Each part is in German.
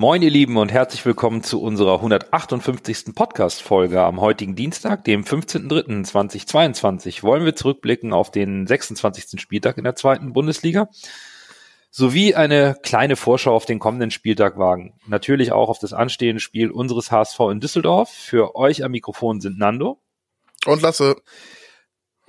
Moin ihr Lieben und herzlich willkommen zu unserer 158. Podcast-Folge am heutigen Dienstag, dem 15.03.2022. Wollen wir zurückblicken auf den 26. Spieltag in der zweiten Bundesliga sowie eine kleine Vorschau auf den kommenden Spieltag wagen. Natürlich auch auf das anstehende Spiel unseres HSV in Düsseldorf. Für euch am Mikrofon sind Nando und Lasse.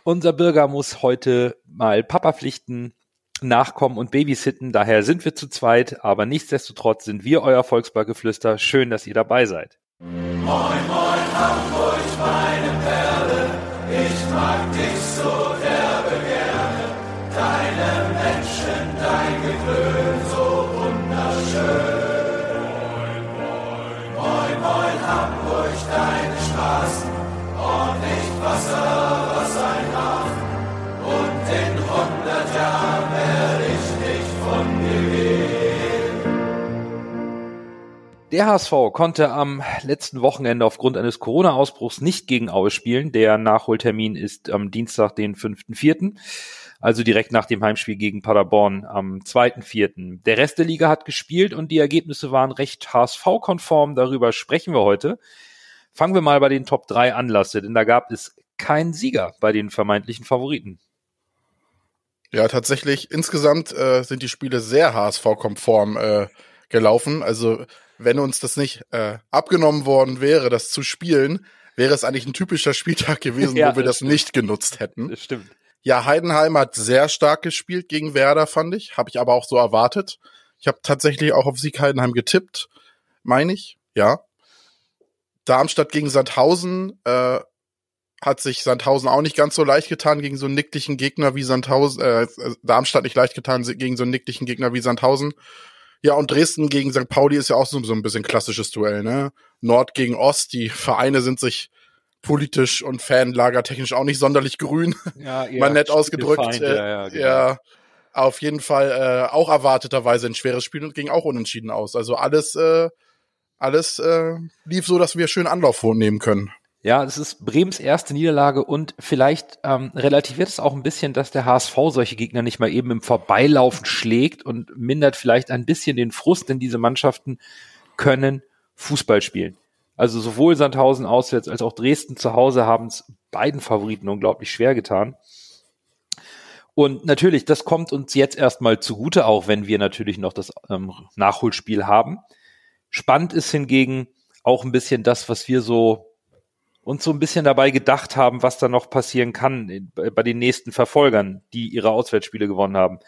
Unser Bürger muss heute mal Papapflichten nachkommen und babysitten. Daher sind wir zu zweit, aber nichtsdestotrotz sind wir euer Volksparkgeflüster. Schön, dass ihr dabei seid. Moin, moin, Hamburg, meine Perle, ich mag dich so derbe gerne. Deine Menschen, dein Gewöhn, so wunderschön. Moin, moin, moin, Hamburg, deine Straßen, ordentlich Wasser, Der HSV konnte am letzten Wochenende aufgrund eines Corona-Ausbruchs nicht gegen Aue spielen. Der Nachholtermin ist am Dienstag, den 5.4., also direkt nach dem Heimspiel gegen Paderborn am 2.4. Der Rest der Liga hat gespielt und die Ergebnisse waren recht HSV-konform. Darüber sprechen wir heute. Fangen wir mal bei den Top 3 an, Lasse, denn da gab es keinen Sieger bei den vermeintlichen Favoriten. Ja, tatsächlich, insgesamt äh, sind die Spiele sehr HSV-konform äh, gelaufen. Also, wenn uns das nicht äh, abgenommen worden wäre, das zu spielen, wäre es eigentlich ein typischer Spieltag gewesen, Ja, wo wir das das nicht genutzt hätten. Das stimmt. Ja, Heidenheim hat sehr stark gespielt gegen Werder, fand ich. Habe ich aber auch so erwartet. Ich habe tatsächlich auch auf Sieg Heidenheim getippt, meine ich. Ja. Darmstadt gegen Sandhausen äh, hat sich Sandhausen auch nicht ganz so leicht getan gegen so einen nicklichen Gegner wie Sandhausen. Äh, Darmstadt nicht leicht getan gegen so einen nicklichen Gegner wie Sandhausen. Ja, und Dresden gegen St. Pauli ist ja auch so, so ein bisschen klassisches Duell, ne? Nord gegen Ost, die Vereine sind sich politisch und fanlagertechnisch auch nicht sonderlich grün. Ja, Mal nett ausgedrückt. Feind, äh, ja, ja, genau. ja, auf jeden Fall äh, auch erwarteterweise ein schweres Spiel und ging auch unentschieden aus. Also alles, äh, alles äh, lief so, dass wir schön Anlauf nehmen können. Ja, es ist Bremens erste Niederlage und vielleicht ähm, relativiert es auch ein bisschen, dass der HSV solche Gegner nicht mal eben im Vorbeilaufen schlägt und mindert vielleicht ein bisschen den Frust, denn diese Mannschaften können Fußball spielen. Also sowohl Sandhausen auswärts als auch Dresden zu Hause haben es beiden Favoriten unglaublich schwer getan. Und natürlich, das kommt uns jetzt erstmal zugute, auch wenn wir natürlich noch das ähm, Nachholspiel haben. Spannend ist hingegen auch ein bisschen das, was wir so uns so ein bisschen dabei gedacht haben, was da noch passieren kann bei den nächsten Verfolgern, die ihre Auswärtsspiele gewonnen haben.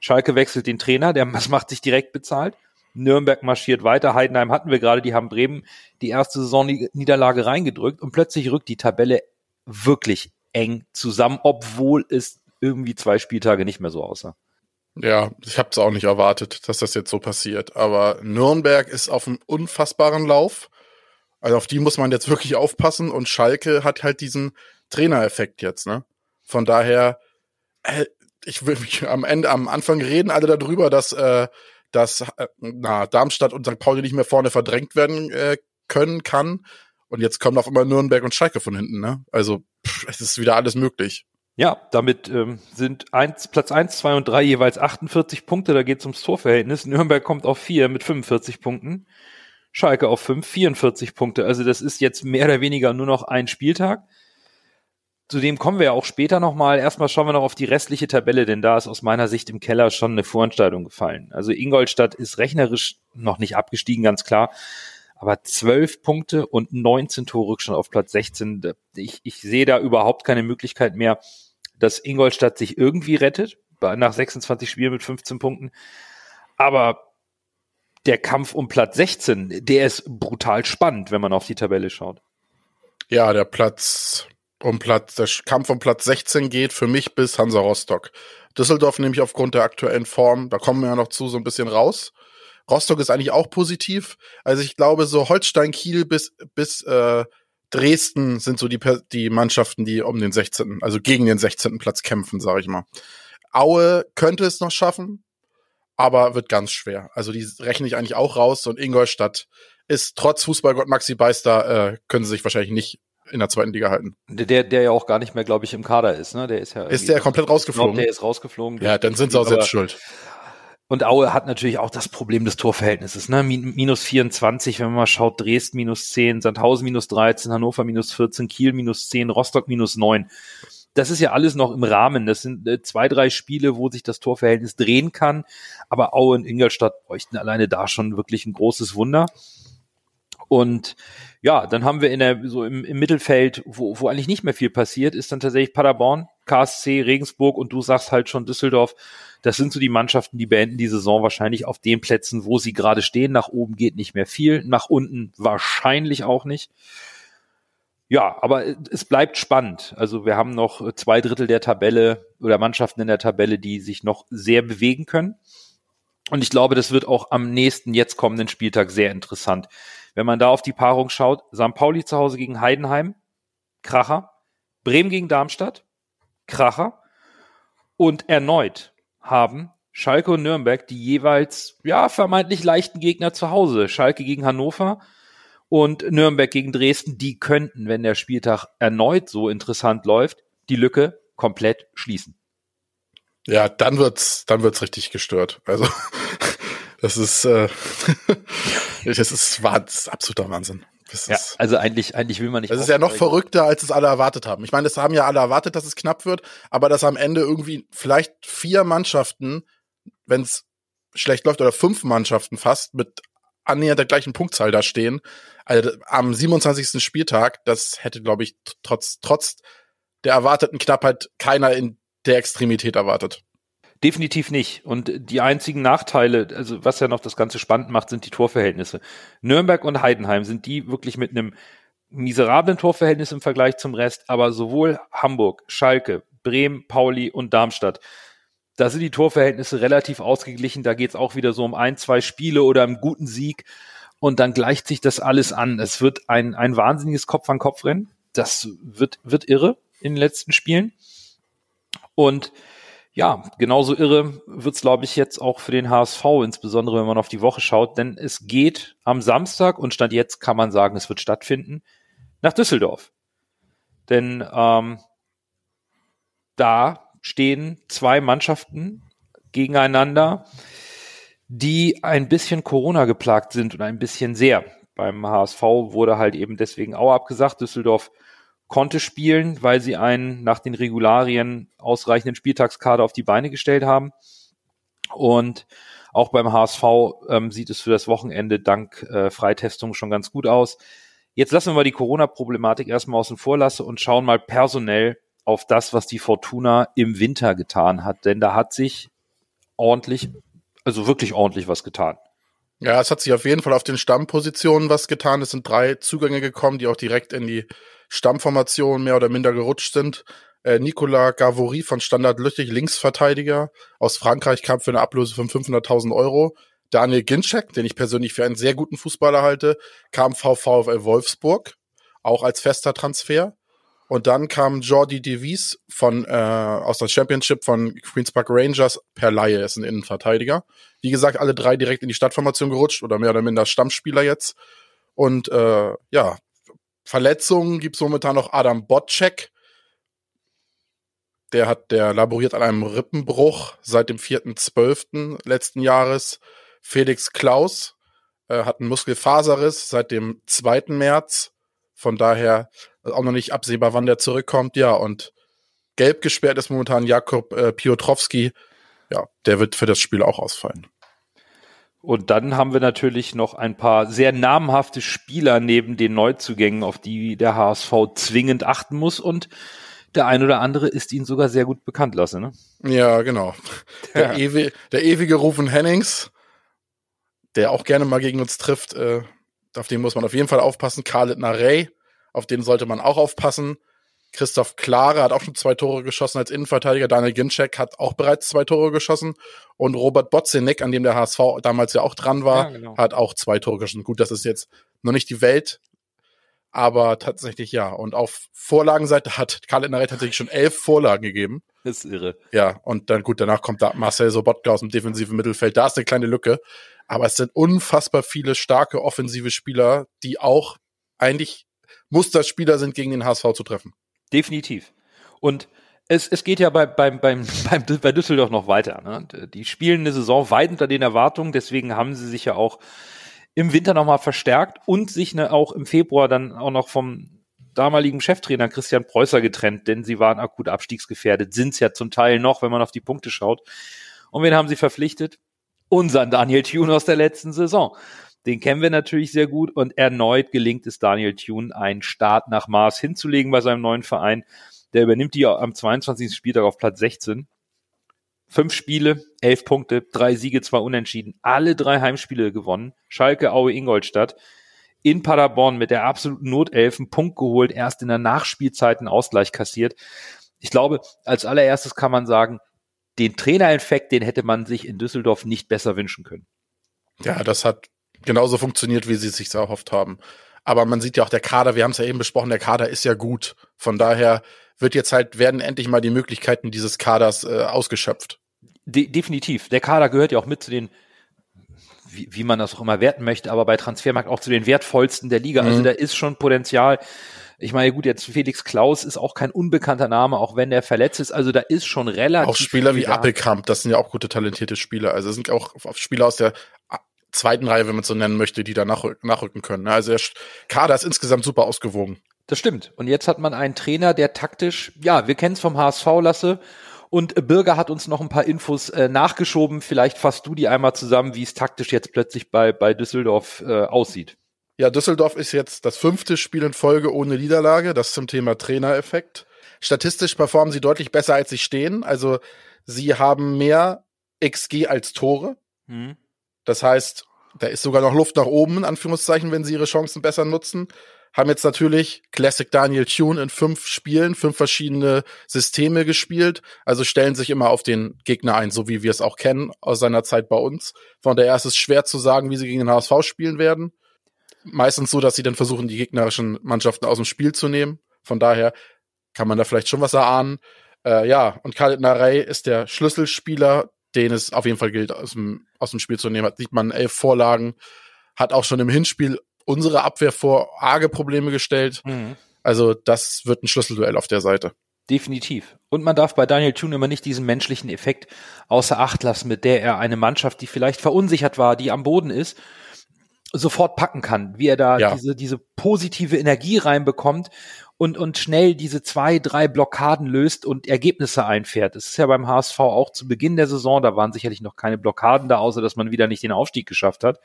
Schalke wechselt den Trainer, der macht sich direkt bezahlt. Nürnberg marschiert weiter. Heidenheim hatten wir gerade, die haben Bremen die erste Saisonniederlage reingedrückt und plötzlich rückt die Tabelle wirklich eng zusammen, obwohl es irgendwie zwei Spieltage nicht mehr so aussah. Ja, ich habe es auch nicht erwartet, dass das jetzt so passiert. Aber Nürnberg ist auf einem unfassbaren Lauf. Also auf die muss man jetzt wirklich aufpassen. Und Schalke hat halt diesen Trainereffekt jetzt, ne? Von daher, äh, ich will mich am Ende, am Anfang reden alle darüber, dass, äh, dass äh, na, Darmstadt und St. Pauli nicht mehr vorne verdrängt werden äh, können, kann. Und jetzt kommen auf immer Nürnberg und Schalke von hinten, ne? Also pff, es ist wieder alles möglich. Ja, damit ähm, sind eins, Platz eins, zwei und drei jeweils 48 Punkte. Da geht es ums Torverhältnis. Nürnberg kommt auf vier mit 45 Punkten. Schalke auf fünf, 44 Punkte. Also das ist jetzt mehr oder weniger nur noch ein Spieltag. Zudem kommen wir ja auch später nochmal. Erstmal schauen wir noch auf die restliche Tabelle, denn da ist aus meiner Sicht im Keller schon eine Vorentscheidung gefallen. Also Ingolstadt ist rechnerisch noch nicht abgestiegen, ganz klar. Aber zwölf Punkte und 19 Tore schon auf Platz 16. Ich, ich sehe da überhaupt keine Möglichkeit mehr, dass Ingolstadt sich irgendwie rettet, nach 26 Spielen mit 15 Punkten. Aber der Kampf um Platz 16, der ist brutal spannend, wenn man auf die Tabelle schaut. Ja, der Platz um Platz, der Kampf um Platz 16 geht für mich bis Hansa Rostock. Düsseldorf nehme ich aufgrund der aktuellen Form, da kommen wir ja noch zu, so ein bisschen raus. Rostock ist eigentlich auch positiv. Also ich glaube, so Holstein, Kiel bis, bis äh, Dresden sind so die, die Mannschaften, die um den 16., also gegen den 16. Platz kämpfen, sage ich mal. Aue könnte es noch schaffen, aber wird ganz schwer. Also die rechne ich eigentlich auch raus und Ingolstadt ist trotz Fußballgott Maxi Beister, äh, können sie sich wahrscheinlich nicht in der zweiten Liga halten. Der, der ja auch gar nicht mehr, glaube ich, im Kader ist, ne? Der ist ja. Ist der komplett rausgeflogen? Glaub, der ist rausgeflogen. Ja, dann sind sie auch selbst schuld. Und Aue hat natürlich auch das Problem des Torverhältnisses. Ne? Minus 24, wenn man mal schaut, Dresden minus 10, Sandhausen minus 13, Hannover minus 14, Kiel minus 10, Rostock minus 9. Das ist ja alles noch im Rahmen. Das sind äh, zwei, drei Spiele, wo sich das Torverhältnis drehen kann. Aber Aue und Ingolstadt bräuchten alleine da schon wirklich ein großes Wunder. Und ja, dann haben wir in der, so im, im Mittelfeld, wo, wo eigentlich nicht mehr viel passiert, ist dann tatsächlich Paderborn, KSC, Regensburg und du sagst halt schon Düsseldorf. Das sind so die Mannschaften, die beenden die Saison wahrscheinlich auf den Plätzen, wo sie gerade stehen. Nach oben geht nicht mehr viel, nach unten wahrscheinlich auch nicht. Ja, aber es bleibt spannend. Also wir haben noch zwei Drittel der Tabelle oder Mannschaften in der Tabelle, die sich noch sehr bewegen können. Und ich glaube, das wird auch am nächsten jetzt kommenden Spieltag sehr interessant. Wenn man da auf die Paarung schaut, St. Pauli zu Hause gegen Heidenheim, Kracher, Bremen gegen Darmstadt, Kracher und erneut haben Schalke und Nürnberg die jeweils ja vermeintlich leichten Gegner zu Hause. Schalke gegen Hannover und Nürnberg gegen Dresden, die könnten, wenn der Spieltag erneut so interessant läuft, die Lücke komplett schließen. Ja, dann wird's, dann wird's richtig gestört. Also das ist, äh, das ist, das ist absoluter Wahnsinn. Das ja, ist, also eigentlich, eigentlich will man nicht. Das ist ja noch verrückter, als es alle erwartet haben. Ich meine, das haben ja alle erwartet, dass es knapp wird, aber dass am Ende irgendwie vielleicht vier Mannschaften, wenn es schlecht läuft, oder fünf Mannschaften fast mit annähernd der gleichen Punktzahl da stehen. Also am 27. Spieltag, das hätte, glaube ich, trotz, trotz der erwarteten Knappheit keiner in der Extremität erwartet. Definitiv nicht. Und die einzigen Nachteile, also was ja noch das Ganze spannend macht, sind die Torverhältnisse. Nürnberg und Heidenheim sind die wirklich mit einem miserablen Torverhältnis im Vergleich zum Rest, aber sowohl Hamburg, Schalke, Bremen, Pauli und Darmstadt, da sind die Torverhältnisse relativ ausgeglichen. Da geht es auch wieder so um ein, zwei Spiele oder einen guten Sieg. Und dann gleicht sich das alles an. Es wird ein, ein wahnsinniges Kopf-an-Kopf-Rennen. Das wird, wird irre in den letzten Spielen. Und ja, genauso irre wird's, glaube ich, jetzt auch für den HSV, insbesondere wenn man auf die Woche schaut, denn es geht am Samstag und Stand jetzt kann man sagen, es wird stattfinden, nach Düsseldorf. Denn ähm, da stehen zwei Mannschaften gegeneinander, die ein bisschen Corona geplagt sind und ein bisschen sehr. Beim HSV wurde halt eben deswegen auch abgesagt. Düsseldorf konnte spielen, weil sie einen nach den Regularien ausreichenden Spieltagskader auf die Beine gestellt haben. Und auch beim HSV ähm, sieht es für das Wochenende dank äh, Freitestung schon ganz gut aus. Jetzt lassen wir mal die Corona-Problematik erstmal außen vor lassen und schauen mal personell auf das, was die Fortuna im Winter getan hat. Denn da hat sich ordentlich, also wirklich ordentlich was getan. Ja, es hat sich auf jeden Fall auf den Stammpositionen was getan. Es sind drei Zugänge gekommen, die auch direkt in die Stammformation mehr oder minder gerutscht sind. Äh, Nicolas Gavory von Standard Lüttich, Linksverteidiger aus Frankreich, kam für eine Ablöse von 500.000 Euro. Daniel Ginczek, den ich persönlich für einen sehr guten Fußballer halte, kam VfL Wolfsburg, auch als fester Transfer. Und dann kam Jordi Devis von äh, aus der Championship von Queens Park Rangers per Laie, ist ein Innenverteidiger. Wie gesagt, alle drei direkt in die Stadtformation gerutscht oder mehr oder minder Stammspieler jetzt. Und äh, ja, Verletzungen gibt's momentan noch Adam Botczek. Der hat, der laboriert an einem Rippenbruch seit dem 4.12. letzten Jahres. Felix Klaus äh, hat einen Muskelfaserriss seit dem 2. März. Von daher auch noch nicht absehbar, wann der zurückkommt. Ja, und gelb gesperrt ist momentan Jakob äh, Piotrowski. Ja, der wird für das Spiel auch ausfallen. Und dann haben wir natürlich noch ein paar sehr namhafte Spieler neben den Neuzugängen, auf die der HSV zwingend achten muss. Und der ein oder andere ist ihnen sogar sehr gut bekannt lasse, ne? Ja, genau. Der. Ewi der ewige Rufen Hennings, der auch gerne mal gegen uns trifft, äh, auf den muss man auf jeden Fall aufpassen. Khaled Narey, auf den sollte man auch aufpassen. Christoph Klare hat auch schon zwei Tore geschossen als Innenverteidiger. Daniel Ginczek hat auch bereits zwei Tore geschossen. Und Robert Botzenek, an dem der HSV damals ja auch dran war, ja, genau. hat auch zwei Tore geschossen. Gut, das ist jetzt noch nicht die Welt, aber tatsächlich ja. Und auf Vorlagenseite hat Karl Innerei tatsächlich schon elf Vorlagen gegeben. Das ist irre. Ja, und dann gut, danach kommt da Marcel Sobotka aus dem defensiven Mittelfeld. Da ist eine kleine Lücke. Aber es sind unfassbar viele starke offensive Spieler, die auch eigentlich Musterspieler sind, gegen den HSV zu treffen. Definitiv. Und es, es geht ja bei, beim, beim, beim, bei Düsseldorf noch weiter. Ne? Die spielen eine Saison weit unter den Erwartungen, deswegen haben sie sich ja auch im Winter nochmal verstärkt und sich ne, auch im Februar dann auch noch vom damaligen Cheftrainer Christian Preußer getrennt, denn sie waren akut abstiegsgefährdet, sind es ja zum Teil noch, wenn man auf die Punkte schaut. Und wen haben sie verpflichtet? Unseren Daniel Thune aus der letzten Saison. Den kennen wir natürlich sehr gut und erneut gelingt es Daniel Thune, einen Start nach Mars hinzulegen bei seinem neuen Verein. Der übernimmt die am 22. Spieltag auf Platz 16. Fünf Spiele, elf Punkte, drei Siege, zwei Unentschieden, alle drei Heimspiele gewonnen. Schalke, Aue, Ingolstadt. In Paderborn mit der absoluten Notelfen Punkt geholt, erst in der Nachspielzeit einen Ausgleich kassiert. Ich glaube, als allererstes kann man sagen, den Trainereffekt, den hätte man sich in Düsseldorf nicht besser wünschen können. Ja, das hat genauso funktioniert, wie sie es sich erhofft haben. Aber man sieht ja auch der Kader, wir haben es ja eben besprochen, der Kader ist ja gut. Von daher wird jetzt halt, werden endlich mal die Möglichkeiten dieses Kaders äh, ausgeschöpft. De definitiv. Der Kader gehört ja auch mit zu den, wie, wie man das auch immer werten möchte, aber bei Transfermarkt auch zu den wertvollsten der Liga. Also mhm. Also da ist schon Potenzial. Ich meine, gut, jetzt Felix Klaus ist auch kein unbekannter Name, auch wenn der verletzt ist. Also da ist schon relativ. Auch Spieler wie Appelkamp, das sind ja auch gute, talentierte Spieler. Also es sind auch Spieler aus der zweiten Reihe, wenn man es so nennen möchte, die da nachrücken können. Also der Kader ist insgesamt super ausgewogen. Das stimmt. Und jetzt hat man einen Trainer, der taktisch, ja, wir kennen es vom HSV, Lasse. Und Bürger hat uns noch ein paar Infos äh, nachgeschoben. Vielleicht fasst du die einmal zusammen, wie es taktisch jetzt plötzlich bei, bei Düsseldorf äh, aussieht. Ja, Düsseldorf ist jetzt das fünfte Spiel in Folge ohne Niederlage. Das zum Thema Trainereffekt. Statistisch performen sie deutlich besser, als sie stehen. Also sie haben mehr XG als Tore. Mhm. Das heißt, da ist sogar noch Luft nach oben, in Anführungszeichen, wenn sie ihre Chancen besser nutzen haben jetzt natürlich Classic Daniel Tune in fünf Spielen, fünf verschiedene Systeme gespielt, also stellen sich immer auf den Gegner ein, so wie wir es auch kennen aus seiner Zeit bei uns. Von daher ist es schwer zu sagen, wie sie gegen den HSV spielen werden. Meistens so, dass sie dann versuchen, die gegnerischen Mannschaften aus dem Spiel zu nehmen. Von daher kann man da vielleicht schon was erahnen. Äh, ja, und Khalid Narey ist der Schlüsselspieler, den es auf jeden Fall gilt, aus dem, aus dem Spiel zu nehmen. Hat sieht man elf Vorlagen, hat auch schon im Hinspiel unsere Abwehr vor arge Probleme gestellt. Mhm. Also das wird ein Schlüsselduell auf der Seite. Definitiv. Und man darf bei Daniel Thune immer nicht diesen menschlichen Effekt außer Acht lassen, mit der er eine Mannschaft, die vielleicht verunsichert war, die am Boden ist, sofort packen kann, wie er da ja. diese, diese positive Energie reinbekommt und, und schnell diese zwei, drei Blockaden löst und Ergebnisse einfährt. Das ist ja beim HSV auch zu Beginn der Saison, da waren sicherlich noch keine Blockaden da, außer dass man wieder nicht den Aufstieg geschafft hat.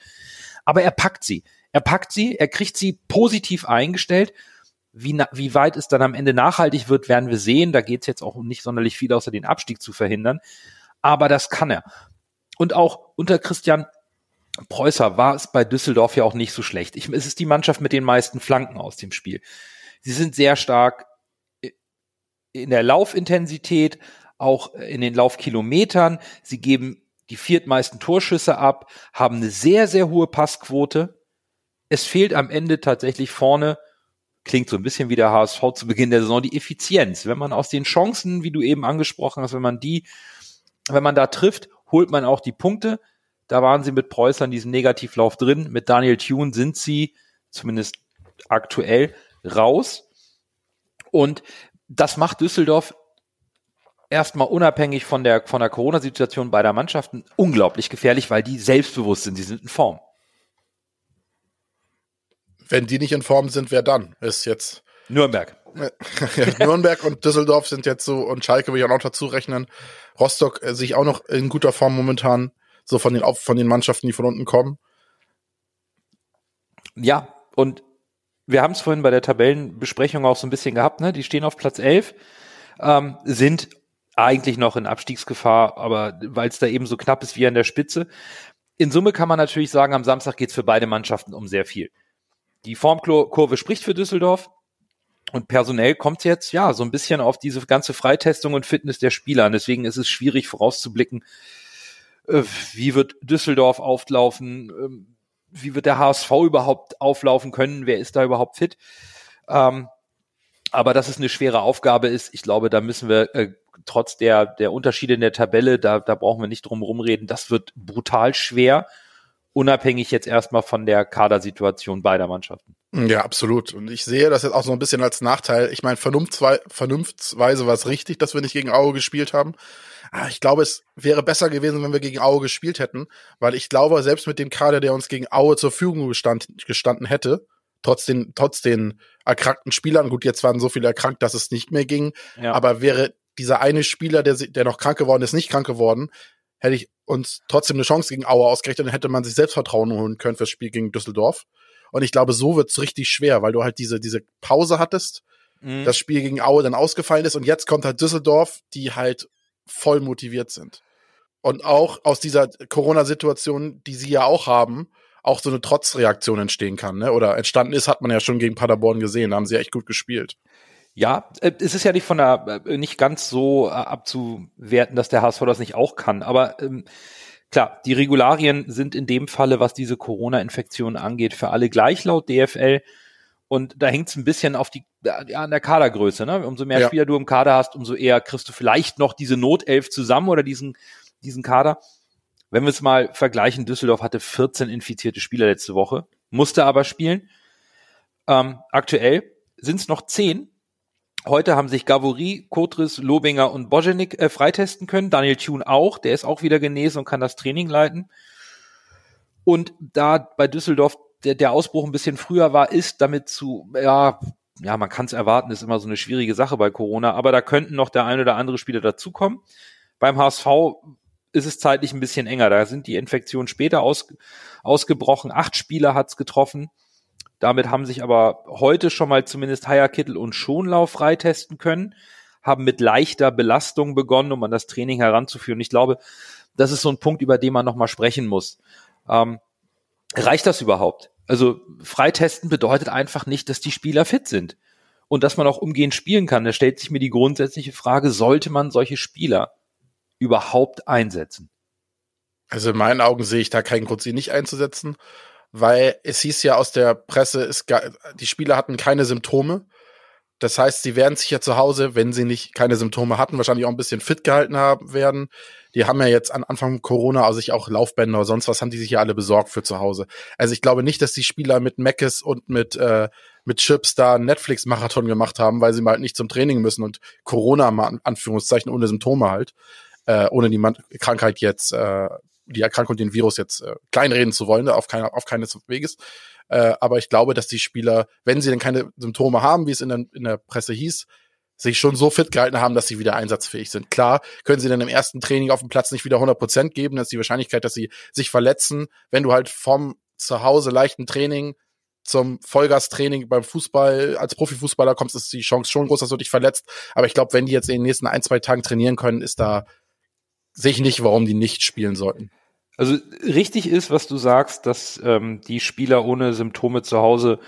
Aber er packt sie. Er packt sie, er kriegt sie positiv eingestellt. Wie, wie weit es dann am Ende nachhaltig wird, werden wir sehen. Da geht es jetzt auch nicht sonderlich viel, außer den Abstieg zu verhindern. Aber das kann er. Und auch unter Christian Preußer war es bei Düsseldorf ja auch nicht so schlecht. Ich, es ist die Mannschaft mit den meisten Flanken aus dem Spiel. Sie sind sehr stark in der Laufintensität, auch in den Laufkilometern. Sie geben die viertmeisten Torschüsse ab, haben eine sehr, sehr hohe Passquote es fehlt am Ende tatsächlich vorne, klingt so ein bisschen wie der HSV zu Beginn der Saison, die Effizienz. Wenn man aus den Chancen, wie du eben angesprochen hast, wenn man die, wenn man da trifft, holt man auch die Punkte. Da waren sie mit Preußer in diesem Negativlauf drin. Mit Daniel Thune sind sie zumindest aktuell raus. Und das macht Düsseldorf erstmal unabhängig von der, von der Corona-Situation beider Mannschaften unglaublich gefährlich, weil die selbstbewusst sind. Sie sind in Form. Wenn die nicht in Form sind, wer dann? Ist jetzt. Nürnberg. Nürnberg und Düsseldorf sind jetzt so, und Schalke will ich auch noch dazu rechnen. Rostock äh, sich auch noch in guter Form momentan, so von den, von den Mannschaften, die von unten kommen. Ja, und wir haben es vorhin bei der Tabellenbesprechung auch so ein bisschen gehabt, ne? Die stehen auf Platz 11, ähm, sind eigentlich noch in Abstiegsgefahr, aber weil es da eben so knapp ist wie an der Spitze. In Summe kann man natürlich sagen, am Samstag geht es für beide Mannschaften um sehr viel die Formkurve spricht für Düsseldorf. Und personell kommt jetzt ja so ein bisschen auf diese ganze Freitestung und Fitness der Spieler. Und deswegen ist es schwierig vorauszublicken, äh, wie wird Düsseldorf auflaufen, ähm, wie wird der HSV überhaupt auflaufen können, wer ist da überhaupt fit. Ähm, aber dass es eine schwere Aufgabe ist, ich glaube, da müssen wir äh, trotz der, der Unterschiede in der Tabelle, da, da brauchen wir nicht drum rumreden, das wird brutal schwer. Unabhängig jetzt erstmal von der Kadersituation beider Mannschaften. Ja, absolut. Und ich sehe das jetzt auch so ein bisschen als Nachteil. Ich meine, vernunftsweise war es richtig, dass wir nicht gegen Aue gespielt haben. Aber ich glaube, es wäre besser gewesen, wenn wir gegen Aue gespielt hätten, weil ich glaube, selbst mit dem Kader, der uns gegen Aue zur Verfügung gestand, gestanden hätte, trotz den, trotz den erkrankten Spielern, gut, jetzt waren so viele erkrankt, dass es nicht mehr ging, ja. aber wäre dieser eine Spieler, der, der noch krank geworden ist, nicht krank geworden, hätte ich uns trotzdem eine Chance gegen Aue ausgerechnet, dann hätte man sich Selbstvertrauen holen können fürs Spiel gegen Düsseldorf. Und ich glaube, so wird's richtig schwer, weil du halt diese, diese Pause hattest, mhm. das Spiel gegen Aue dann ausgefallen ist und jetzt kommt halt Düsseldorf, die halt voll motiviert sind. Und auch aus dieser Corona-Situation, die sie ja auch haben, auch so eine Trotzreaktion entstehen kann, ne? Oder entstanden ist, hat man ja schon gegen Paderborn gesehen, da haben sie echt gut gespielt. Ja, äh, es ist ja nicht von der äh, nicht ganz so äh, abzuwerten, dass der HSV das nicht auch kann. Aber ähm, klar, die Regularien sind in dem Falle, was diese Corona-Infektion angeht, für alle gleich laut DFL. Und da hängt es ein bisschen auf die, ja, an der Kadergröße. Ne? Umso mehr ja. Spieler du im Kader hast, umso eher kriegst du vielleicht noch diese Notelf zusammen oder diesen, diesen Kader. Wenn wir es mal vergleichen, Düsseldorf hatte 14 infizierte Spieler letzte Woche, musste aber spielen. Ähm, aktuell sind es noch 10 Heute haben sich Gavory, Kotris, Lobinger und Bojenik äh, freitesten können. Daniel Thune auch, der ist auch wieder genesen und kann das Training leiten. Und da bei Düsseldorf der, der Ausbruch ein bisschen früher war, ist damit zu, ja, ja, man kann es erwarten, ist immer so eine schwierige Sache bei Corona, aber da könnten noch der ein oder andere Spieler dazukommen. Beim HSV ist es zeitlich ein bisschen enger. Da sind die Infektionen später aus, ausgebrochen. Acht Spieler hat's getroffen. Damit haben sich aber heute schon mal zumindest Heierkittel und Schonlauf freitesten können, haben mit leichter Belastung begonnen, um an das Training heranzuführen. Ich glaube, das ist so ein Punkt, über den man nochmal sprechen muss. Ähm, reicht das überhaupt? Also freitesten bedeutet einfach nicht, dass die Spieler fit sind und dass man auch umgehend spielen kann. Da stellt sich mir die grundsätzliche Frage, sollte man solche Spieler überhaupt einsetzen? Also in meinen Augen sehe ich da keinen Grund, sie nicht einzusetzen weil es hieß ja aus der Presse, es, die Spieler hatten keine Symptome. Das heißt, sie werden sich ja zu Hause, wenn sie nicht keine Symptome hatten, wahrscheinlich auch ein bisschen fit gehalten haben werden. Die haben ja jetzt an Anfang Corona also sich auch Laufbänder oder sonst was haben die sich ja alle besorgt für zu Hause. Also ich glaube nicht, dass die Spieler mit Meckes und mit äh, mit Chips da Netflix Marathon gemacht haben, weil sie mal halt nicht zum Training müssen und Corona mal in Anführungszeichen ohne Symptome halt, äh, ohne die Krankheit jetzt äh, die Erkrankung, den Virus jetzt äh, kleinreden zu wollen, auf, keiner, auf keines Weges. Äh, aber ich glaube, dass die Spieler, wenn sie dann keine Symptome haben, wie es in der, in der Presse hieß, sich schon so fit gehalten haben, dass sie wieder einsatzfähig sind. Klar, können sie dann im ersten Training auf dem Platz nicht wieder 100 Prozent geben. Das ist die Wahrscheinlichkeit, dass sie sich verletzen. Wenn du halt vom zu Hause leichten Training zum Vollgastraining beim Fußball als Profifußballer kommst, ist die Chance schon groß, dass du dich verletzt. Aber ich glaube, wenn die jetzt in den nächsten ein, zwei Tagen trainieren können, ist da sehe ich nicht, warum die nicht spielen sollten. Also richtig ist, was du sagst, dass ähm, die Spieler ohne Symptome zu Hause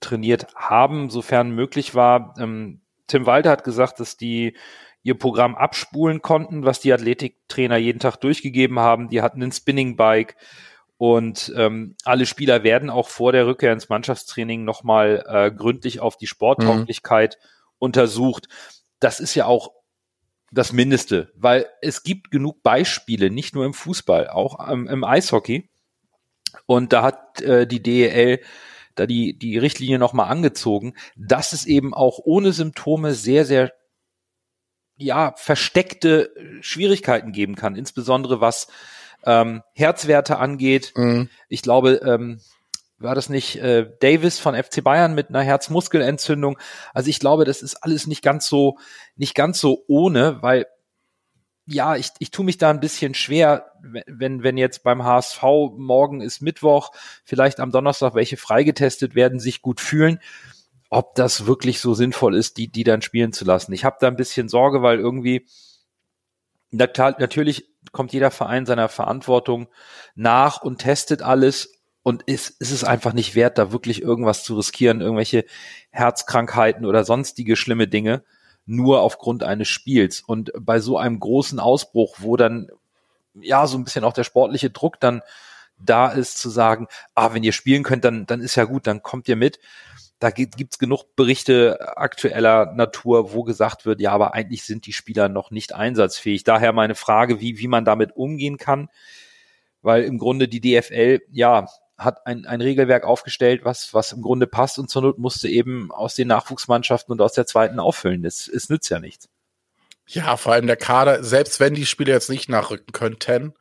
trainiert haben, sofern möglich war. Ähm, Tim Walter hat gesagt, dass die ihr Programm abspulen konnten, was die Athletiktrainer jeden Tag durchgegeben haben. Die hatten ein Spinning-Bike und ähm, alle Spieler werden auch vor der Rückkehr ins Mannschaftstraining nochmal äh, gründlich auf die Sporttauglichkeit mhm. untersucht. Das ist ja auch das Mindeste, weil es gibt genug Beispiele, nicht nur im Fußball, auch ähm, im Eishockey. Und da hat äh, die DEL da die, die Richtlinie nochmal angezogen, dass es eben auch ohne Symptome sehr, sehr ja, versteckte Schwierigkeiten geben kann, insbesondere was ähm, Herzwerte angeht. Mhm. Ich glaube, ähm, war das nicht äh, Davis von FC Bayern mit einer Herzmuskelentzündung? Also ich glaube, das ist alles nicht ganz so, nicht ganz so ohne, weil ja, ich, ich tue mich da ein bisschen schwer, wenn, wenn jetzt beim HSV morgen ist Mittwoch, vielleicht am Donnerstag welche freigetestet werden, sich gut fühlen, ob das wirklich so sinnvoll ist, die, die dann spielen zu lassen. Ich habe da ein bisschen Sorge, weil irgendwie natürlich kommt jeder Verein seiner Verantwortung nach und testet alles, und ist, ist es einfach nicht wert, da wirklich irgendwas zu riskieren, irgendwelche Herzkrankheiten oder sonstige schlimme Dinge, nur aufgrund eines Spiels. Und bei so einem großen Ausbruch, wo dann ja so ein bisschen auch der sportliche Druck dann da ist, zu sagen, ah, wenn ihr spielen könnt, dann, dann ist ja gut, dann kommt ihr mit. Da gibt es genug Berichte aktueller Natur, wo gesagt wird, ja, aber eigentlich sind die Spieler noch nicht einsatzfähig. Daher meine Frage, wie, wie man damit umgehen kann weil im Grunde die DFL, ja, hat ein, ein Regelwerk aufgestellt, was, was im Grunde passt und zur Not musste eben aus den Nachwuchsmannschaften und aus der zweiten auffüllen. Es, es nützt ja nichts. Ja, vor allem der Kader, selbst wenn die Spieler jetzt nicht nachrücken könnten,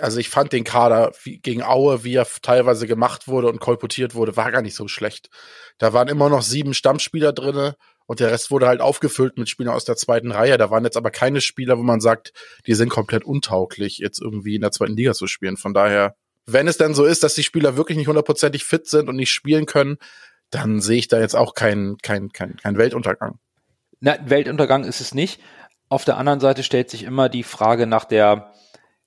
also ich fand den Kader wie, gegen Aue, wie er teilweise gemacht wurde und kolportiert wurde, war gar nicht so schlecht. Da waren immer noch sieben Stammspieler drinne und der Rest wurde halt aufgefüllt mit Spielern aus der zweiten Reihe. Da waren jetzt aber keine Spieler, wo man sagt, die sind komplett untauglich, jetzt irgendwie in der zweiten Liga zu spielen. Von daher, wenn es denn so ist, dass die Spieler wirklich nicht hundertprozentig fit sind und nicht spielen können, dann sehe ich da jetzt auch keinen kein, kein, kein Weltuntergang. Na, Weltuntergang ist es nicht. Auf der anderen Seite stellt sich immer die Frage nach der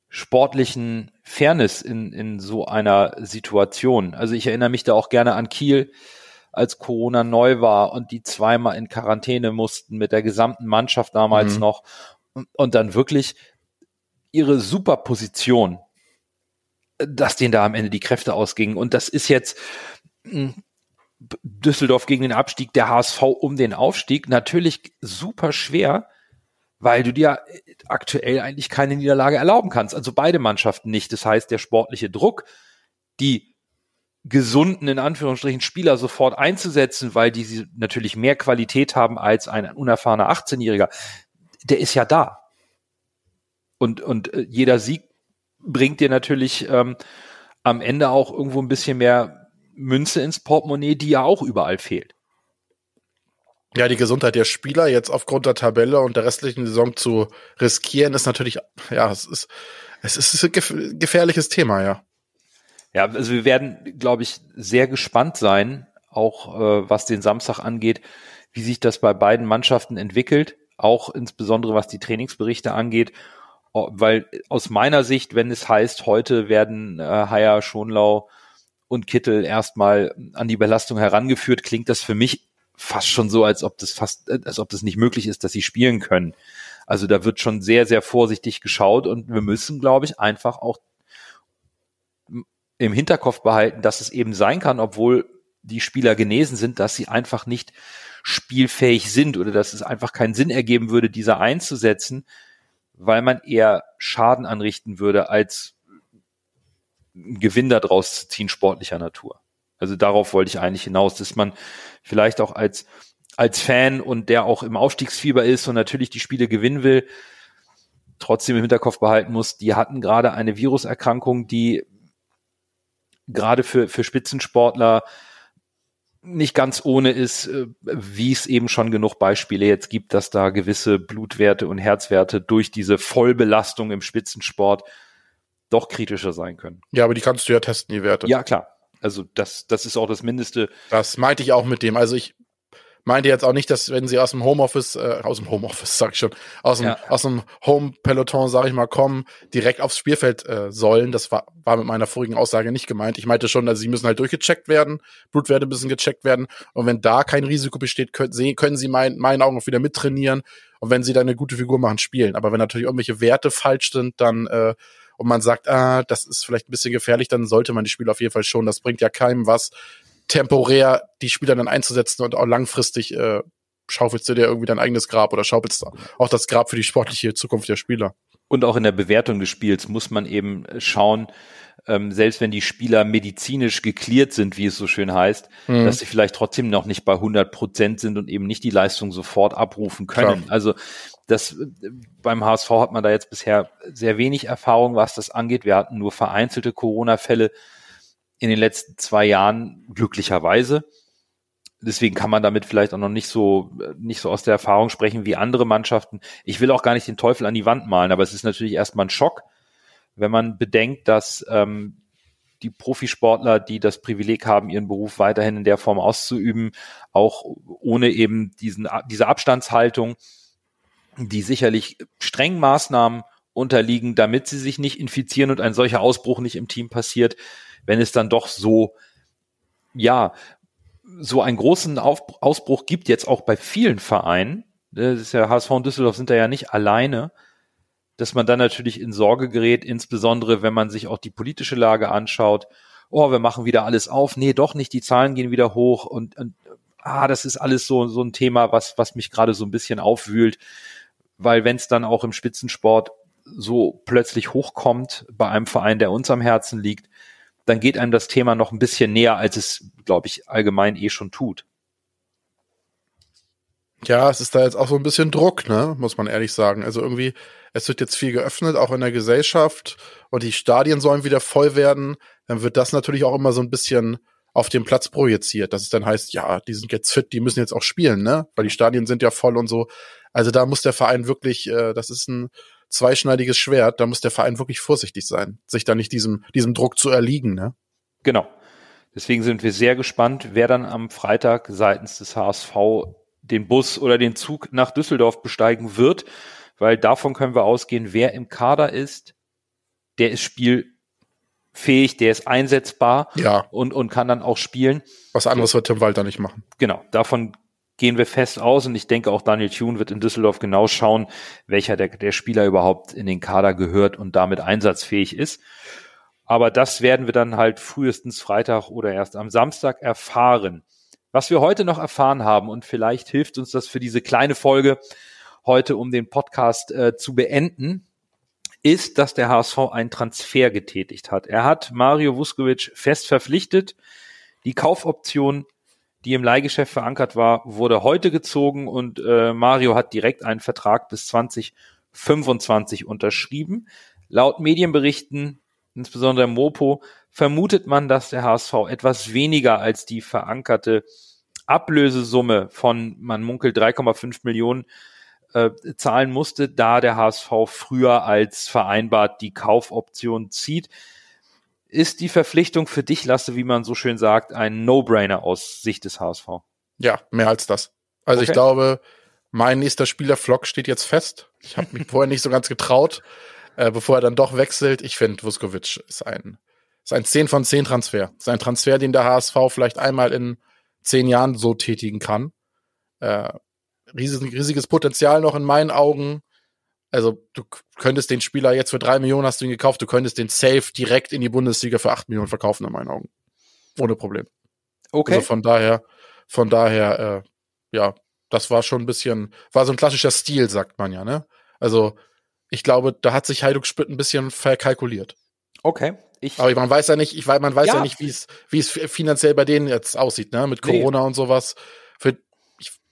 sportlichen Fairness in, in so einer Situation. Also ich erinnere mich da auch gerne an Kiel, als Corona neu war und die zweimal in Quarantäne mussten mit der gesamten Mannschaft damals mhm. noch und, und dann wirklich ihre Superposition, dass denen da am Ende die Kräfte ausgingen. Und das ist jetzt, hm, Düsseldorf gegen den Abstieg, der HSV um den Aufstieg. Natürlich super schwer, weil du dir aktuell eigentlich keine Niederlage erlauben kannst. Also beide Mannschaften nicht. Das heißt, der sportliche Druck, die gesunden, in Anführungsstrichen, Spieler sofort einzusetzen, weil die natürlich mehr Qualität haben als ein unerfahrener 18-Jähriger, der ist ja da. Und, und äh, jeder Sieg bringt dir natürlich ähm, am Ende auch irgendwo ein bisschen mehr Münze ins Portemonnaie, die ja auch überall fehlt. Ja, die Gesundheit der Spieler jetzt aufgrund der Tabelle und der restlichen Saison zu riskieren, ist natürlich, ja, es ist, es ist ein gefährliches Thema, ja. Ja, also wir werden, glaube ich, sehr gespannt sein, auch äh, was den Samstag angeht, wie sich das bei beiden Mannschaften entwickelt, auch insbesondere was die Trainingsberichte angeht, weil aus meiner Sicht, wenn es heißt, heute werden äh, Haier, Schonlau und Kittel erstmal an die Belastung herangeführt, klingt das für mich fast schon so, als ob das fast, als ob das nicht möglich ist, dass sie spielen können. Also da wird schon sehr, sehr vorsichtig geschaut und wir müssen, glaube ich, einfach auch im Hinterkopf behalten, dass es eben sein kann, obwohl die Spieler genesen sind, dass sie einfach nicht spielfähig sind oder dass es einfach keinen Sinn ergeben würde, diese einzusetzen, weil man eher Schaden anrichten würde, als Gewinn daraus zu ziehen, sportlicher Natur. Also darauf wollte ich eigentlich hinaus, dass man vielleicht auch als, als Fan und der auch im Aufstiegsfieber ist und natürlich die Spiele gewinnen will, trotzdem im Hinterkopf behalten muss, die hatten gerade eine Viruserkrankung, die gerade für, für Spitzensportler nicht ganz ohne ist, äh, wie es eben schon genug Beispiele jetzt gibt, dass da gewisse Blutwerte und Herzwerte durch diese Vollbelastung im Spitzensport doch kritischer sein können. Ja, aber die kannst du ja testen, die Werte. Ja, klar. Also das, das ist auch das Mindeste. Das meinte ich auch mit dem. Also ich meinte jetzt auch nicht, dass wenn sie aus dem Homeoffice, äh, aus dem Homeoffice, sag ich schon, aus dem, ja. aus dem Home-Peloton, sag ich mal, kommen, direkt aufs Spielfeld äh, sollen. Das war, war mit meiner vorigen Aussage nicht gemeint. Ich meinte schon, also sie müssen halt durchgecheckt werden, Blutwerte müssen gecheckt werden. Und wenn da kein Risiko besteht, können, sie, können sie mein, meinen Augen auch wieder mittrainieren. Und wenn sie dann eine gute Figur machen, spielen. Aber wenn natürlich irgendwelche Werte falsch sind, dann äh, und man sagt, ah, das ist vielleicht ein bisschen gefährlich, dann sollte man die Spieler auf jeden Fall schon. Das bringt ja keinem was, temporär die Spieler dann einzusetzen und auch langfristig äh, schaufelst du dir irgendwie dein eigenes Grab oder schaufelst auch das Grab für die sportliche Zukunft der Spieler. Und auch in der Bewertung des Spiels muss man eben schauen, ähm, selbst wenn die Spieler medizinisch geklärt sind, wie es so schön heißt, mhm. dass sie vielleicht trotzdem noch nicht bei 100 Prozent sind und eben nicht die Leistung sofort abrufen können. Klar. Also das beim HSV hat man da jetzt bisher sehr wenig Erfahrung, was das angeht. Wir hatten nur vereinzelte Corona-Fälle in den letzten zwei Jahren, glücklicherweise. Deswegen kann man damit vielleicht auch noch nicht so, nicht so aus der Erfahrung sprechen wie andere Mannschaften. Ich will auch gar nicht den Teufel an die Wand malen, aber es ist natürlich erstmal ein Schock, wenn man bedenkt, dass ähm, die Profisportler, die das Privileg haben, ihren Beruf weiterhin in der Form auszuüben, auch ohne eben diesen, diese Abstandshaltung, die sicherlich strengen Maßnahmen unterliegen, damit sie sich nicht infizieren und ein solcher Ausbruch nicht im Team passiert, wenn es dann doch so, ja, so einen großen Auf Ausbruch gibt jetzt auch bei vielen Vereinen. Das ist ja HSV und Düsseldorf sind da ja nicht alleine, dass man dann natürlich in Sorge gerät, insbesondere wenn man sich auch die politische Lage anschaut. Oh, wir machen wieder alles auf. Nee, doch nicht. Die Zahlen gehen wieder hoch und, und ah, das ist alles so, so ein Thema, was, was mich gerade so ein bisschen aufwühlt weil wenn es dann auch im Spitzensport so plötzlich hochkommt bei einem Verein, der uns am Herzen liegt, dann geht einem das Thema noch ein bisschen näher, als es, glaube ich, allgemein eh schon tut. Ja, es ist da jetzt auch so ein bisschen Druck, ne, muss man ehrlich sagen. Also irgendwie, es wird jetzt viel geöffnet, auch in der Gesellschaft, und die Stadien sollen wieder voll werden. Dann wird das natürlich auch immer so ein bisschen auf den Platz projiziert, dass es dann heißt, ja, die sind jetzt fit, die müssen jetzt auch spielen, ne? Weil die Stadien sind ja voll und so. Also da muss der Verein wirklich, äh, das ist ein zweischneidiges Schwert, da muss der Verein wirklich vorsichtig sein, sich da nicht diesem, diesem Druck zu erliegen, ne? Genau. Deswegen sind wir sehr gespannt, wer dann am Freitag seitens des HSV den Bus oder den Zug nach Düsseldorf besteigen wird, weil davon können wir ausgehen, wer im Kader ist, der ist spielfähig, der ist einsetzbar ja. und, und kann dann auch spielen. Was anderes wird Tim Walter nicht machen. Genau, davon gehen wir fest aus und ich denke auch Daniel Thune wird in Düsseldorf genau schauen, welcher der, der Spieler überhaupt in den Kader gehört und damit einsatzfähig ist. Aber das werden wir dann halt frühestens Freitag oder erst am Samstag erfahren. Was wir heute noch erfahren haben und vielleicht hilft uns das für diese kleine Folge heute, um den Podcast äh, zu beenden, ist, dass der HSV einen Transfer getätigt hat. Er hat Mario Vuskovic fest verpflichtet. Die Kaufoption, die im Leihgeschäft verankert war, wurde heute gezogen und äh, Mario hat direkt einen Vertrag bis 2025 unterschrieben. Laut Medienberichten, insbesondere Mopo, vermutet man, dass der HSV etwas weniger als die verankerte Ablösesumme von, man munkelt 3,5 Millionen äh, zahlen musste, da der HSV früher als vereinbart die Kaufoption zieht. Ist die Verpflichtung für dich, Lasse, wie man so schön sagt, ein No-Brainer aus Sicht des HSV? Ja, mehr als das. Also okay. ich glaube, mein nächster Spieler Flock steht jetzt fest. Ich habe mich vorher nicht so ganz getraut, äh, bevor er dann doch wechselt. Ich finde, Vuskovic ist ein, ist ein 10 von 10 Transfer. Ist ein Transfer, den der HSV vielleicht einmal in zehn Jahren so tätigen kann. Äh, riesiges, riesiges Potenzial noch in meinen Augen. Also du könntest den Spieler jetzt für drei Millionen hast du ihn gekauft, du könntest den Safe direkt in die Bundesliga für acht Millionen verkaufen in meinen Augen. Ohne Problem. Okay. Also von daher, von daher, äh, ja, das war schon ein bisschen, war so ein klassischer Stil, sagt man ja, ne? Also ich glaube, da hat sich Heiduk Spütt ein bisschen verkalkuliert. Okay. Ich, Aber man weiß ja nicht, ich weiß, man weiß ja, ja nicht, wie es, wie es finanziell bei denen jetzt aussieht, ne? Mit Corona nee. und sowas. Für,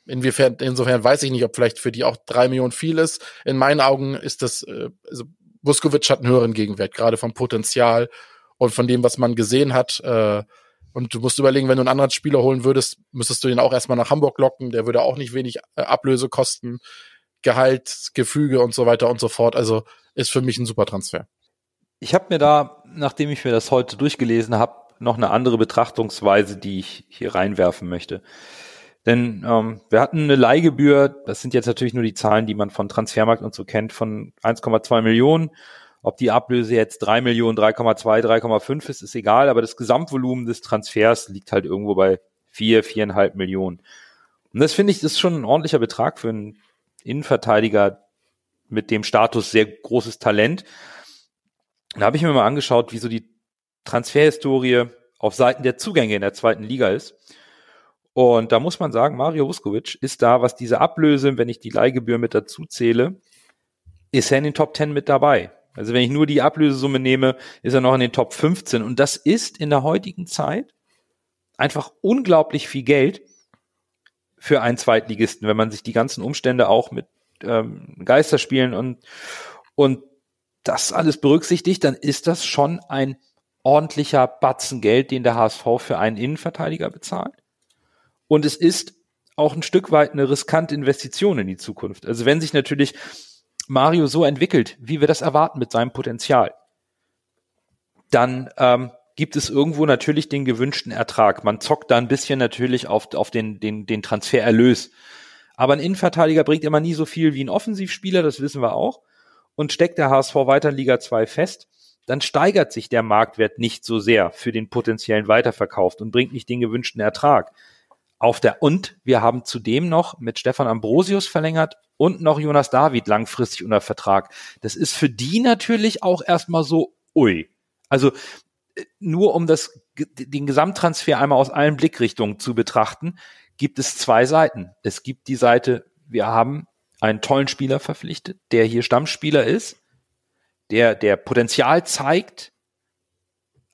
inwiefern, insofern weiß ich nicht, ob vielleicht für die auch drei Millionen viel ist. In meinen Augen ist das, äh, also Vuskovic hat einen höheren Gegenwert, gerade vom Potenzial und von dem, was man gesehen hat. Äh, und du musst überlegen, wenn du einen anderen Spieler holen würdest, müsstest du den auch erstmal nach Hamburg locken. Der würde auch nicht wenig äh, Ablöse kosten, Gehalt, Gefüge und so weiter und so fort. Also ist für mich ein super Transfer. Ich habe mir da, nachdem ich mir das heute durchgelesen habe, noch eine andere Betrachtungsweise, die ich hier reinwerfen möchte. Denn ähm, wir hatten eine Leihgebühr, das sind jetzt natürlich nur die Zahlen, die man von Transfermarkt und so kennt, von 1,2 Millionen. Ob die Ablöse jetzt 3 Millionen, 3,2, 3,5 ist, ist egal, aber das Gesamtvolumen des Transfers liegt halt irgendwo bei 4, 4,5 Millionen. Und das finde ich, ist schon ein ordentlicher Betrag für einen Innenverteidiger mit dem Status sehr großes Talent. Da habe ich mir mal angeschaut, wie so die Transferhistorie auf Seiten der Zugänge in der zweiten Liga ist. Und da muss man sagen, Mario Vuskovic ist da, was diese Ablöse, wenn ich die Leihgebühr mit dazu zähle, ist er in den Top 10 mit dabei. Also wenn ich nur die Ablösesumme nehme, ist er noch in den Top 15. Und das ist in der heutigen Zeit einfach unglaublich viel Geld für einen Zweitligisten, wenn man sich die ganzen Umstände auch mit ähm, Geisterspielen und, und das alles berücksichtigt, dann ist das schon ein ordentlicher Batzen Geld, den der HSV für einen Innenverteidiger bezahlt. Und es ist auch ein Stück weit eine riskante Investition in die Zukunft. Also wenn sich natürlich Mario so entwickelt, wie wir das erwarten mit seinem Potenzial, dann ähm, gibt es irgendwo natürlich den gewünschten Ertrag. Man zockt da ein bisschen natürlich auf, auf den, den, den Transfererlös. Aber ein Innenverteidiger bringt immer nie so viel wie ein Offensivspieler, das wissen wir auch und steckt der HSV weiter in Liga 2 fest, dann steigert sich der Marktwert nicht so sehr für den potenziellen Weiterverkauf und bringt nicht den gewünschten Ertrag. Auf der und wir haben zudem noch mit Stefan Ambrosius verlängert und noch Jonas David langfristig unter Vertrag. Das ist für die natürlich auch erstmal so ui. Also äh, nur um das den Gesamttransfer einmal aus allen Blickrichtungen zu betrachten, gibt es zwei Seiten. Es gibt die Seite, wir haben einen tollen Spieler verpflichtet, der hier Stammspieler ist, der, der Potenzial zeigt,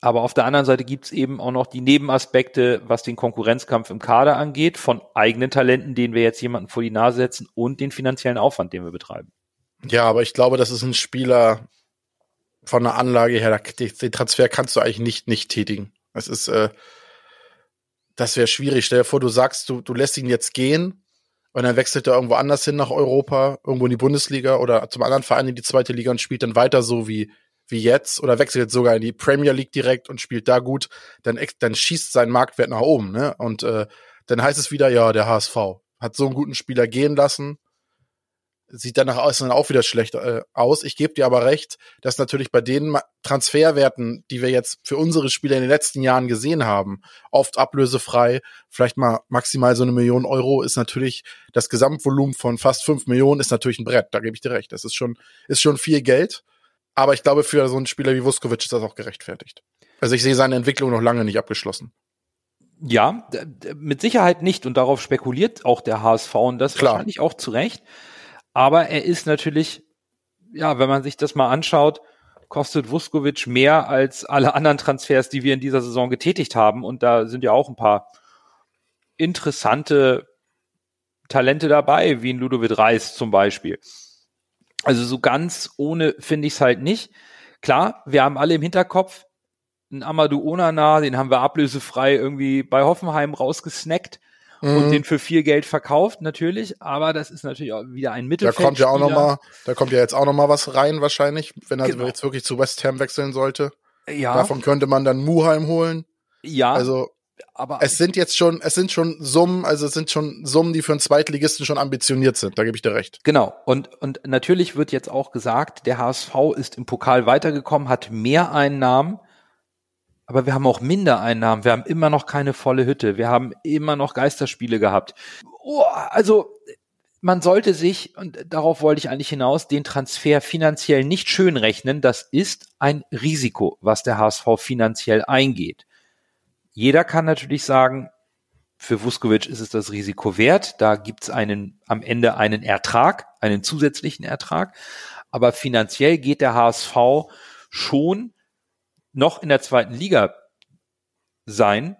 aber auf der anderen Seite gibt es eben auch noch die Nebenaspekte, was den Konkurrenzkampf im Kader angeht, von eigenen Talenten, denen wir jetzt jemanden vor die Nase setzen und den finanziellen Aufwand, den wir betreiben. Ja, aber ich glaube, das ist ein Spieler von der Anlage her, den Transfer kannst du eigentlich nicht, nicht tätigen. Das ist, äh, das wäre schwierig. Stell dir vor, du sagst, du, du lässt ihn jetzt gehen und dann wechselt er irgendwo anders hin nach Europa, irgendwo in die Bundesliga oder zum anderen Verein in die zweite Liga und spielt dann weiter so wie wie jetzt oder wechselt sogar in die Premier League direkt und spielt da gut, dann, dann schießt sein Marktwert nach oben. Ne? Und äh, dann heißt es wieder, ja, der HSV hat so einen guten Spieler gehen lassen, sieht danach aus dann auch wieder schlecht äh, aus. Ich gebe dir aber recht, dass natürlich bei den Transferwerten, die wir jetzt für unsere Spieler in den letzten Jahren gesehen haben, oft ablösefrei, vielleicht mal maximal so eine Million Euro, ist natürlich das Gesamtvolumen von fast fünf Millionen ist natürlich ein Brett. Da gebe ich dir recht. Das ist schon ist schon viel Geld. Aber ich glaube, für so einen Spieler wie Vuskovic ist das auch gerechtfertigt. Also ich sehe seine Entwicklung noch lange nicht abgeschlossen. Ja, mit Sicherheit nicht. Und darauf spekuliert auch der HSV und das Klar. wahrscheinlich auch zu Recht. Aber er ist natürlich, ja, wenn man sich das mal anschaut, kostet Vuskovic mehr als alle anderen Transfers, die wir in dieser Saison getätigt haben. Und da sind ja auch ein paar interessante Talente dabei, wie ein Ludovic Reis zum Beispiel. Also so ganz ohne finde ich es halt nicht. Klar, wir haben alle im Hinterkopf einen Amadou Onana, den haben wir ablösefrei irgendwie bei Hoffenheim rausgesnackt mhm. und den für viel Geld verkauft, natürlich. Aber das ist natürlich auch wieder ein Mittelfeld. Da kommt ja auch noch mal, da kommt ja jetzt auch noch mal was rein wahrscheinlich, wenn er genau. jetzt wirklich zu West Ham wechseln sollte. Ja. Davon könnte man dann Muheim holen. Ja. Also aber es sind jetzt schon, es sind schon Summen, also es sind schon Summen, die für einen Zweitligisten schon ambitioniert sind. Da gebe ich dir recht. Genau. Und, und natürlich wird jetzt auch gesagt, der HSV ist im Pokal weitergekommen, hat mehr Einnahmen, aber wir haben auch Mindereinnahmen. Wir haben immer noch keine volle Hütte. Wir haben immer noch Geisterspiele gehabt. Oh, also, man sollte sich, und darauf wollte ich eigentlich hinaus, den Transfer finanziell nicht schön rechnen. Das ist ein Risiko, was der HSV finanziell eingeht. Jeder kann natürlich sagen, für Vuskovic ist es das Risiko wert. Da gibt es einen, am Ende einen Ertrag, einen zusätzlichen Ertrag. Aber finanziell geht der HSV schon noch in der zweiten Liga sein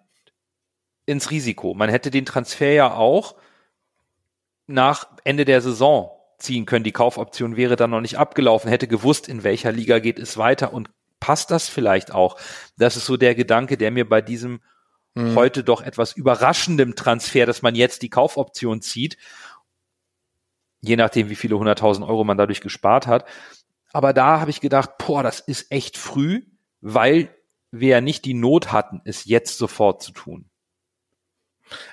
ins Risiko. Man hätte den Transfer ja auch nach Ende der Saison ziehen können. Die Kaufoption wäre dann noch nicht abgelaufen, hätte gewusst, in welcher Liga geht es weiter und passt das vielleicht auch? Das ist so der Gedanke, der mir bei diesem mhm. heute doch etwas überraschendem Transfer, dass man jetzt die Kaufoption zieht, je nachdem, wie viele hunderttausend Euro man dadurch gespart hat. Aber da habe ich gedacht, boah, das ist echt früh, weil wir ja nicht die Not hatten, es jetzt sofort zu tun.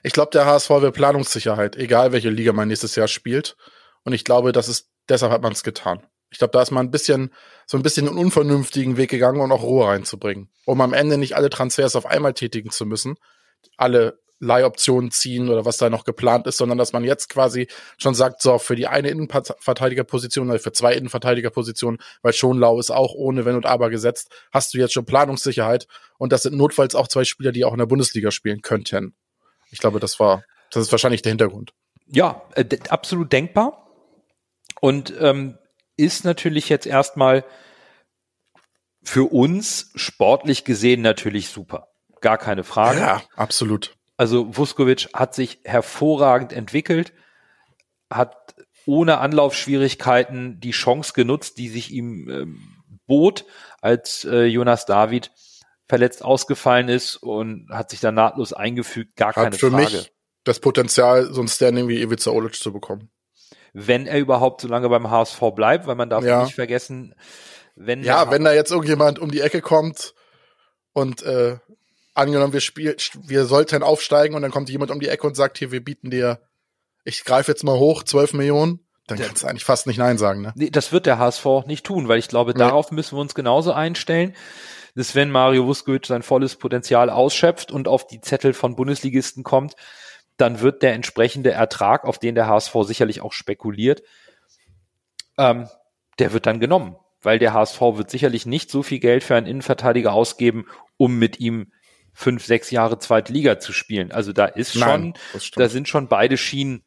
Ich glaube, der HSV will Planungssicherheit, egal welche Liga man nächstes Jahr spielt. Und ich glaube, das ist, deshalb hat man es getan. Ich glaube, da ist man ein bisschen, so ein bisschen einen unvernünftigen Weg gegangen, um auch Ruhe reinzubringen. Um am Ende nicht alle Transfers auf einmal tätigen zu müssen, alle Leihoptionen ziehen oder was da noch geplant ist, sondern dass man jetzt quasi schon sagt, so, für die eine Innenverteidigerposition oder für zwei Innenverteidigerpositionen, weil Schonlau ist auch ohne Wenn und Aber gesetzt, hast du jetzt schon Planungssicherheit und das sind notfalls auch zwei Spieler, die auch in der Bundesliga spielen könnten. Ich glaube, das war, das ist wahrscheinlich der Hintergrund. Ja, äh, absolut denkbar. Und ähm, ist natürlich jetzt erstmal für uns sportlich gesehen natürlich super. Gar keine Frage. Ja, absolut. Also Vuskovic hat sich hervorragend entwickelt, hat ohne Anlaufschwierigkeiten die Chance genutzt, die sich ihm ähm, bot, als äh, Jonas David verletzt ausgefallen ist und hat sich dann nahtlos eingefügt. Gar hat keine für Frage. Mich das Potenzial, so ein Standing wie Ivica Olic zu bekommen wenn er überhaupt so lange beim HSV bleibt, weil man darf ja. nicht vergessen, wenn ja, wenn da jetzt irgendjemand um die Ecke kommt und äh, angenommen wir spielen, wir sollten aufsteigen und dann kommt jemand um die Ecke und sagt hier, wir bieten dir, ich greife jetzt mal hoch, 12 Millionen, dann der, kannst du eigentlich fast nicht Nein sagen. Ne? Nee, das wird der HSV nicht tun, weil ich glaube, darauf nee. müssen wir uns genauso einstellen, dass wenn Mario Vuskovic sein volles Potenzial ausschöpft und auf die Zettel von Bundesligisten kommt, dann wird der entsprechende Ertrag, auf den der HSV sicherlich auch spekuliert, ähm, der wird dann genommen, weil der HSV wird sicherlich nicht so viel Geld für einen Innenverteidiger ausgeben, um mit ihm fünf, sechs Jahre zweite Liga zu spielen. Also da ist schon, Nein, da sind schon beide Schienen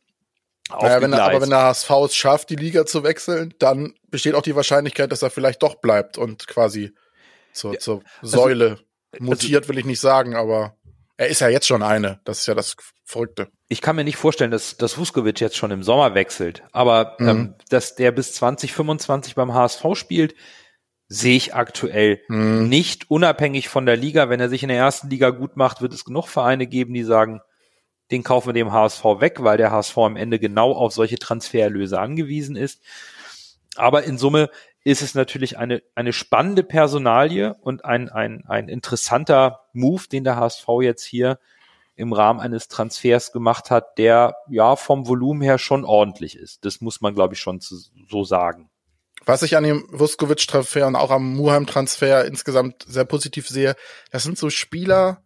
naja, wenn er, aber wenn der HSV es schafft, die Liga zu wechseln, dann besteht auch die Wahrscheinlichkeit, dass er vielleicht doch bleibt und quasi zur, ja, zur also Säule also, mutiert, will ich nicht sagen, aber er ist ja jetzt schon eine. Das ist ja das Verrückte. Ich kann mir nicht vorstellen, dass, dass Vuskovic jetzt schon im Sommer wechselt, aber mhm. ähm, dass der bis 2025 beim HSV spielt, sehe ich aktuell mhm. nicht unabhängig von der Liga. Wenn er sich in der ersten Liga gut macht, wird es genug Vereine geben, die sagen, den kaufen wir dem HSV weg, weil der HSV am Ende genau auf solche Transfererlöse angewiesen ist. Aber in Summe ist es natürlich eine, eine spannende Personalie und ein, ein, ein interessanter Move, den der HSV jetzt hier im Rahmen eines Transfers gemacht hat, der ja vom Volumen her schon ordentlich ist. Das muss man, glaube ich, schon zu, so sagen. Was ich an dem Vuskovic-Transfer und auch am Muheim-Transfer insgesamt sehr positiv sehe, das sind so Spieler,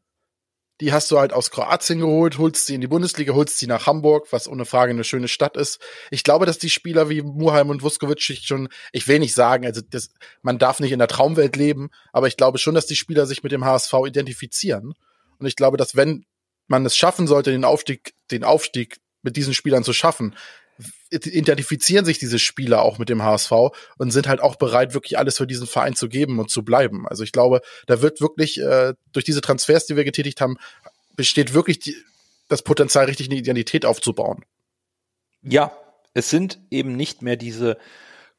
die hast du halt aus Kroatien geholt, holst sie in die Bundesliga, holst sie nach Hamburg, was ohne Frage eine schöne Stadt ist. Ich glaube, dass die Spieler wie Muheim und Vuskovic schon, ich will nicht sagen, also das, man darf nicht in der Traumwelt leben, aber ich glaube schon, dass die Spieler sich mit dem HSV identifizieren. Und ich glaube, dass wenn man es schaffen sollte, den Aufstieg, den Aufstieg mit diesen Spielern zu schaffen, identifizieren sich diese Spieler auch mit dem HSV und sind halt auch bereit, wirklich alles für diesen Verein zu geben und zu bleiben. Also ich glaube, da wird wirklich äh, durch diese Transfers, die wir getätigt haben, besteht wirklich die, das Potenzial, richtig eine Identität aufzubauen. Ja, es sind eben nicht mehr diese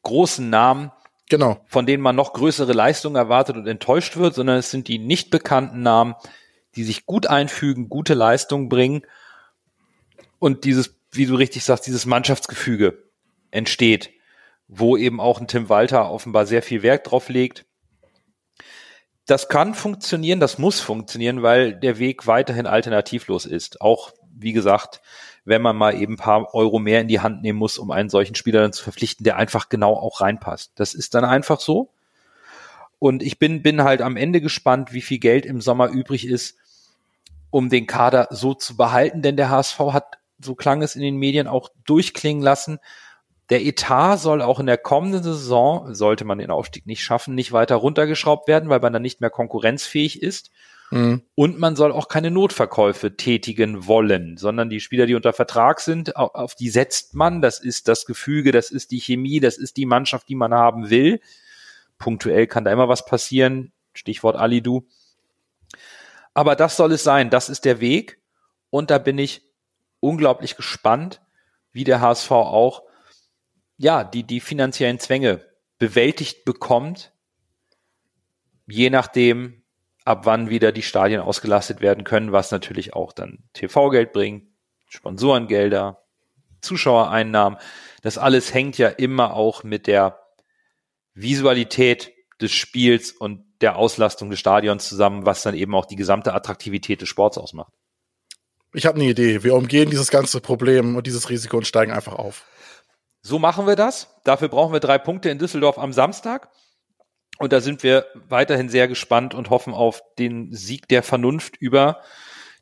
großen Namen, genau. von denen man noch größere Leistungen erwartet und enttäuscht wird, sondern es sind die nicht bekannten Namen, die sich gut einfügen, gute Leistungen bringen und dieses wie du richtig sagst, dieses Mannschaftsgefüge entsteht, wo eben auch ein Tim Walter offenbar sehr viel Wert drauf legt. Das kann funktionieren, das muss funktionieren, weil der Weg weiterhin alternativlos ist. Auch, wie gesagt, wenn man mal eben ein paar Euro mehr in die Hand nehmen muss, um einen solchen Spieler dann zu verpflichten, der einfach genau auch reinpasst. Das ist dann einfach so. Und ich bin, bin halt am Ende gespannt, wie viel Geld im Sommer übrig ist, um den Kader so zu behalten, denn der HSV hat so klang es in den Medien, auch durchklingen lassen. Der Etat soll auch in der kommenden Saison, sollte man den Aufstieg nicht schaffen, nicht weiter runtergeschraubt werden, weil man dann nicht mehr konkurrenzfähig ist. Mhm. Und man soll auch keine Notverkäufe tätigen wollen, sondern die Spieler, die unter Vertrag sind, auf die setzt man. Das ist das Gefüge, das ist die Chemie, das ist die Mannschaft, die man haben will. Punktuell kann da immer was passieren. Stichwort Alidu. Aber das soll es sein. Das ist der Weg. Und da bin ich unglaublich gespannt, wie der HSV auch ja die die finanziellen Zwänge bewältigt bekommt, je nachdem, ab wann wieder die Stadien ausgelastet werden können, was natürlich auch dann TV-Geld bringt, Sponsorengelder, Zuschauereinnahmen. Das alles hängt ja immer auch mit der Visualität des Spiels und der Auslastung des Stadions zusammen, was dann eben auch die gesamte Attraktivität des Sports ausmacht. Ich habe eine Idee. Wir umgehen dieses ganze Problem und dieses Risiko und steigen einfach auf. So machen wir das. Dafür brauchen wir drei Punkte in Düsseldorf am Samstag. Und da sind wir weiterhin sehr gespannt und hoffen auf den Sieg der Vernunft über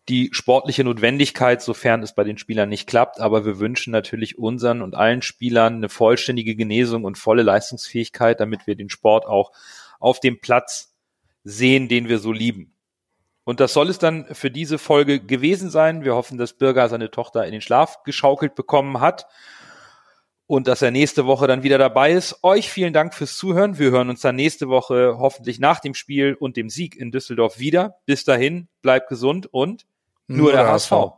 die sportliche Notwendigkeit, sofern es bei den Spielern nicht klappt. Aber wir wünschen natürlich unseren und allen Spielern eine vollständige Genesung und volle Leistungsfähigkeit, damit wir den Sport auch auf dem Platz sehen, den wir so lieben. Und das soll es dann für diese Folge gewesen sein. Wir hoffen, dass Bürger seine Tochter in den Schlaf geschaukelt bekommen hat und dass er nächste Woche dann wieder dabei ist. Euch vielen Dank fürs Zuhören. Wir hören uns dann nächste Woche hoffentlich nach dem Spiel und dem Sieg in Düsseldorf wieder. Bis dahin, bleibt gesund und nur, nur der HSV. HSV.